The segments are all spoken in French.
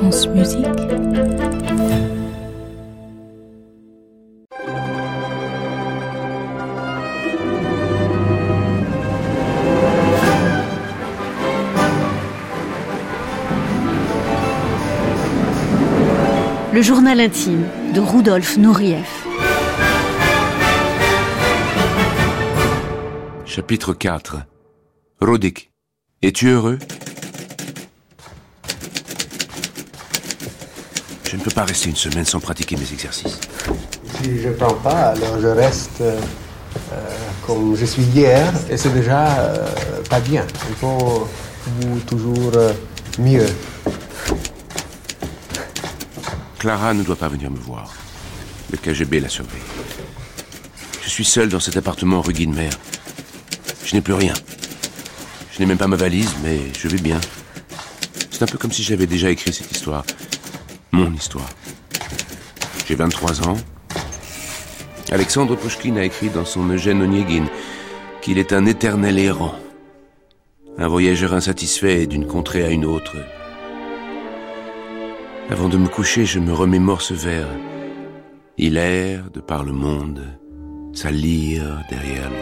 France Musique. Le journal intime de Rudolf Nureyev. Chapitre 4 Rodik, es-tu heureux? Je ne peux pas rester une semaine sans pratiquer mes exercices. Si je ne prends pas, alors je reste euh, comme je suis hier et c'est déjà euh, pas bien. Il faut toujours euh, mieux. Clara ne doit pas venir me voir. Le KGB la surveille. Je suis seul dans cet appartement rue Guinemer. Je n'ai plus rien. Je n'ai même pas ma valise, mais je vais bien. C'est un peu comme si j'avais déjà écrit cette histoire. Mon histoire. J'ai 23 ans. Alexandre Pushkin a écrit dans son Eugène Onegin qu'il est un éternel errant. Un voyageur insatisfait d'une contrée à une autre. Avant de me coucher, je me remémore ce vers. Il erre de par le monde, sa lyre derrière lui.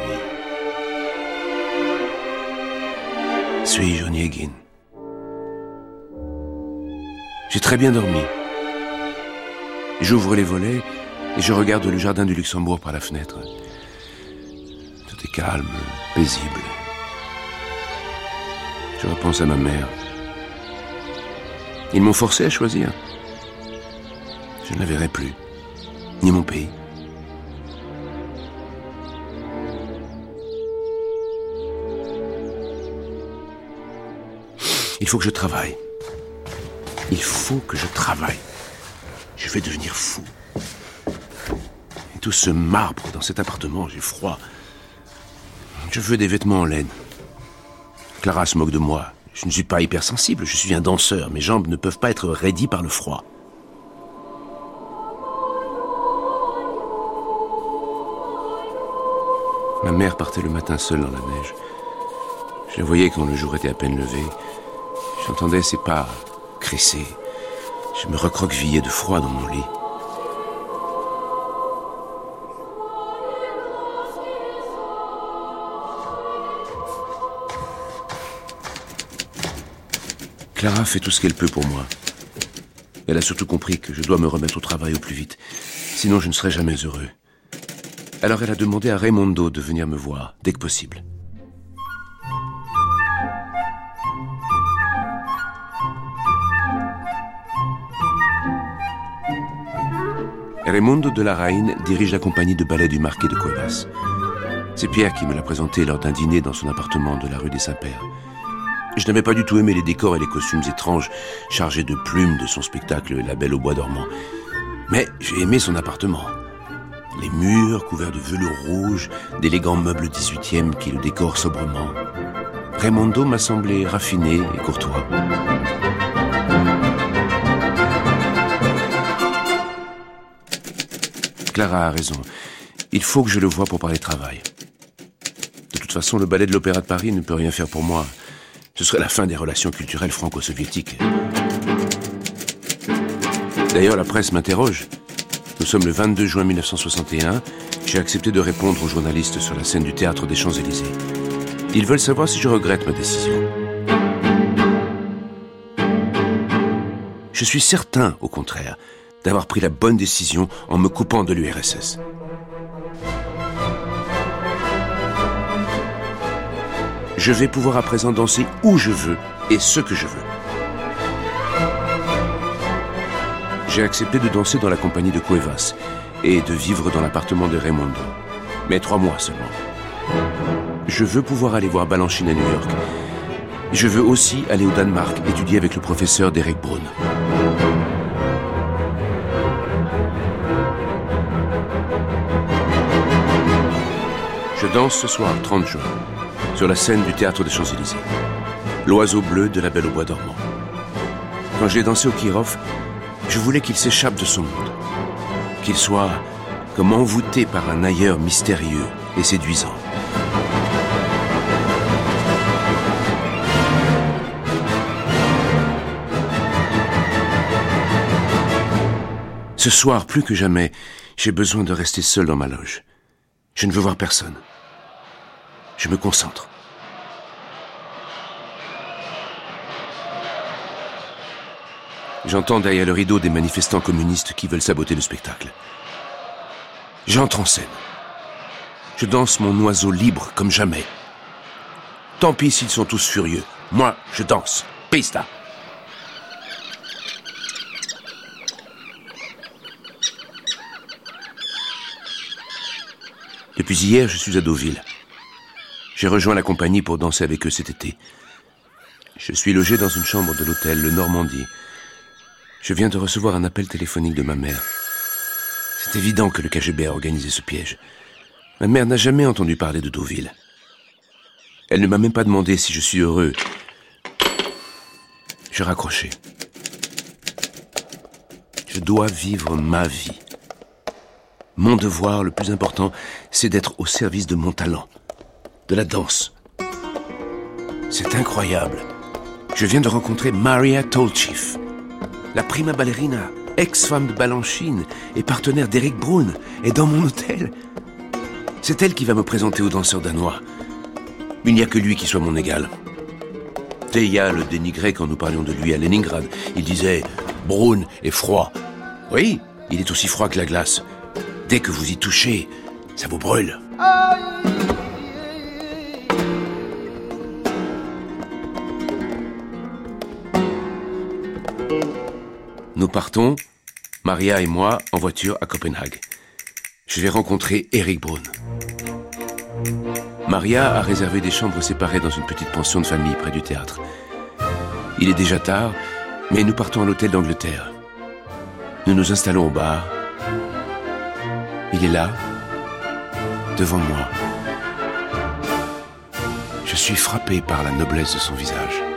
Suis-je Onegin? J'ai très bien dormi. J'ouvre les volets et je regarde le jardin du Luxembourg par la fenêtre. Tout est calme, paisible. Je repense à ma mère. Ils m'ont forcé à choisir. Je ne la verrai plus, ni mon pays. Il faut que je travaille. Il faut que je travaille. Je vais devenir fou. Et tout ce marbre dans cet appartement, j'ai froid. Je veux des vêtements en laine. Clara se moque de moi. Je ne suis pas hypersensible, je suis un danseur. Mes jambes ne peuvent pas être raidies par le froid. Ma mère partait le matin seule dans la neige. Je la voyais quand le jour était à peine levé. J'entendais ses pas cresser. Je me recroquevillais de froid dans mon lit. Clara fait tout ce qu'elle peut pour moi. Elle a surtout compris que je dois me remettre au travail au plus vite, sinon je ne serai jamais heureux. Alors elle a demandé à Raimondo de venir me voir dès que possible. Raimondo de la Reine dirige la compagnie de ballet du marquis de Cuevas. C'est Pierre qui me l'a présenté lors d'un dîner dans son appartement de la rue des Saints-Pères. Je n'avais pas du tout aimé les décors et les costumes étranges chargés de plumes de son spectacle La Belle au Bois dormant. Mais j'ai aimé son appartement. Les murs couverts de velours rouge, d'élégants meubles 18e qui le décorent sobrement. Raimondo m'a semblé raffiné et courtois. Clara a raison. Il faut que je le voie pour parler travail. De toute façon, le ballet de l'Opéra de Paris ne peut rien faire pour moi. Ce serait la fin des relations culturelles franco-soviétiques. D'ailleurs, la presse m'interroge. Nous sommes le 22 juin 1961. J'ai accepté de répondre aux journalistes sur la scène du théâtre des Champs-Élysées. Ils veulent savoir si je regrette ma décision. Je suis certain, au contraire, d'avoir pris la bonne décision en me coupant de l'URSS. Je vais pouvoir à présent danser où je veux et ce que je veux. J'ai accepté de danser dans la compagnie de Cuevas et de vivre dans l'appartement de Raimondo. Mais trois mois seulement. Je veux pouvoir aller voir Balanchine à New York. Je veux aussi aller au Danemark étudier avec le professeur Derek Braun. Danse ce soir, 30 juin, sur la scène du théâtre des Champs-Élysées. L'oiseau bleu de la Belle au Bois dormant. Quand j'ai dansé au Kirov, je voulais qu'il s'échappe de son monde. Qu'il soit comme envoûté par un ailleurs mystérieux et séduisant. Ce soir, plus que jamais, j'ai besoin de rester seul dans ma loge. Je ne veux voir personne. Je me concentre. J'entends derrière le rideau des manifestants communistes qui veulent saboter le spectacle. J'entre en scène. Je danse mon oiseau libre comme jamais. Tant pis s'ils sont tous furieux. Moi, je danse. Pista. Depuis hier, je suis à Deauville. J'ai rejoint la compagnie pour danser avec eux cet été. Je suis logé dans une chambre de l'hôtel Le Normandie. Je viens de recevoir un appel téléphonique de ma mère. C'est évident que le KGB a organisé ce piège. Ma mère n'a jamais entendu parler de Deauville. Elle ne m'a même pas demandé si je suis heureux. Je raccrochais. Je dois vivre ma vie. Mon devoir le plus important, c'est d'être au service de mon talent, de la danse. C'est incroyable. Je viens de rencontrer Maria Tolchief, la prima ballerina, ex-femme de Balanchine et partenaire d'Eric Brun, est dans mon hôtel. C'est elle qui va me présenter au danseur danois. Il n'y a que lui qui soit mon égal. Teya le dénigrait quand nous parlions de lui à Leningrad. Il disait Brun est froid. Oui, il est aussi froid que la glace. Dès que vous y touchez, ça vous brûle. Nous partons, Maria et moi, en voiture à Copenhague. Je vais rencontrer Eric Brun. Maria a réservé des chambres séparées dans une petite pension de famille près du théâtre. Il est déjà tard, mais nous partons à l'hôtel d'Angleterre. Nous nous installons au bar il est là, devant moi. Je suis frappé par la noblesse de son visage.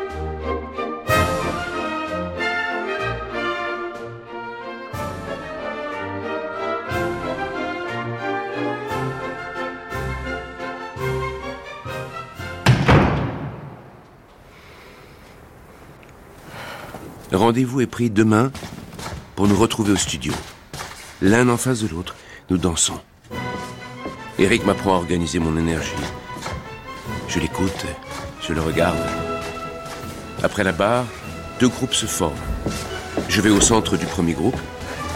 Rendez-vous est pris demain pour nous retrouver au studio, l'un en face de l'autre, nous dansons. Eric m'apprend à organiser mon énergie. Je l'écoute, je le regarde. Après la barre, deux groupes se forment. Je vais au centre du premier groupe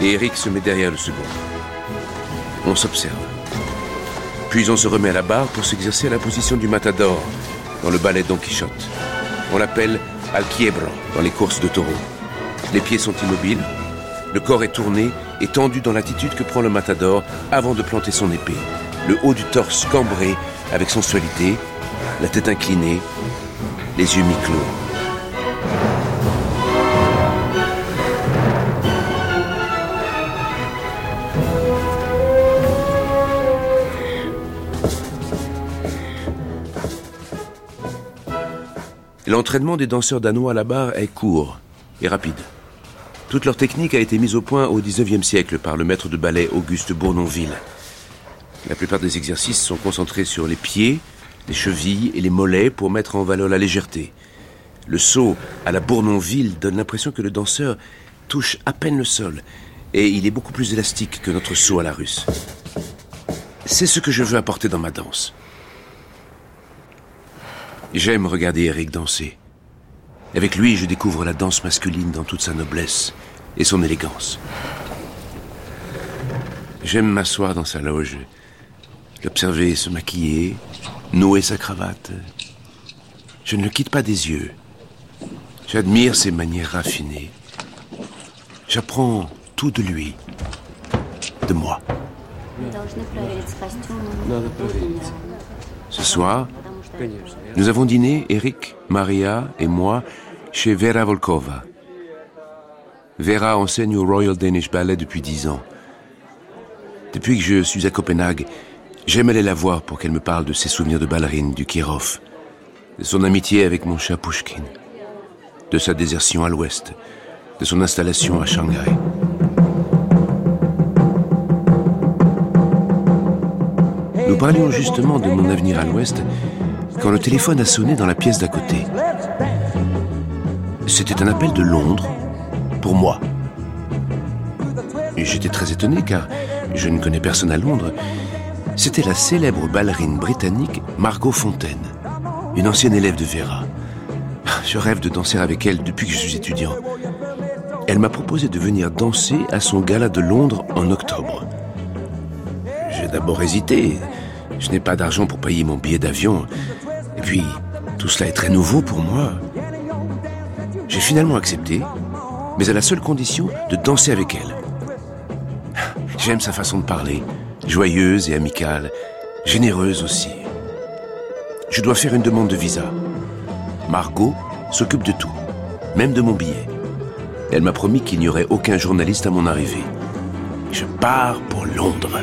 et Eric se met derrière le second. On s'observe. Puis on se remet à la barre pour s'exercer à la position du matador dans le ballet Don Quichotte. On l'appelle Alquiebro dans les courses de taureaux. Les pieds sont immobiles, le corps est tourné et tendu dans l'attitude que prend le matador avant de planter son épée. Le haut du torse cambré avec sensualité, la tête inclinée, les yeux mi-clos. L'entraînement des danseurs danois à la barre est court et rapide. Toute leur technique a été mise au point au XIXe siècle par le maître de ballet Auguste Bournonville. La plupart des exercices sont concentrés sur les pieds, les chevilles et les mollets pour mettre en valeur la légèreté. Le saut à la Bournonville donne l'impression que le danseur touche à peine le sol et il est beaucoup plus élastique que notre saut à la russe. C'est ce que je veux apporter dans ma danse. J'aime regarder Eric danser. Avec lui, je découvre la danse masculine dans toute sa noblesse et son élégance. J'aime m'asseoir dans sa loge, l'observer se maquiller, nouer sa cravate. Je ne le quitte pas des yeux. J'admire ses manières raffinées. J'apprends tout de lui, de moi. Ce soir, nous avons dîné, Eric, Maria et moi, chez Vera Volkova. Vera enseigne au Royal Danish Ballet depuis dix ans. Depuis que je suis à Copenhague, j'aime aller la voir pour qu'elle me parle de ses souvenirs de ballerine du Kirov, de son amitié avec mon cher Pushkin, de sa désertion à l'ouest, de son installation à Shanghai. Nous parlions justement de mon avenir à l'ouest quand le téléphone a sonné dans la pièce d'à côté. C'était un appel de Londres pour moi. J'étais très étonné car je ne connais personne à Londres. C'était la célèbre ballerine britannique Margot Fontaine, une ancienne élève de Vera. Je rêve de danser avec elle depuis que je suis étudiant. Elle m'a proposé de venir danser à son gala de Londres en octobre. J'ai d'abord hésité. Je n'ai pas d'argent pour payer mon billet d'avion. Et puis, tout cela est très nouveau pour moi. J'ai finalement accepté, mais à la seule condition de danser avec elle. J'aime sa façon de parler, joyeuse et amicale, généreuse aussi. Je dois faire une demande de visa. Margot s'occupe de tout, même de mon billet. Elle m'a promis qu'il n'y aurait aucun journaliste à mon arrivée. Je pars pour Londres.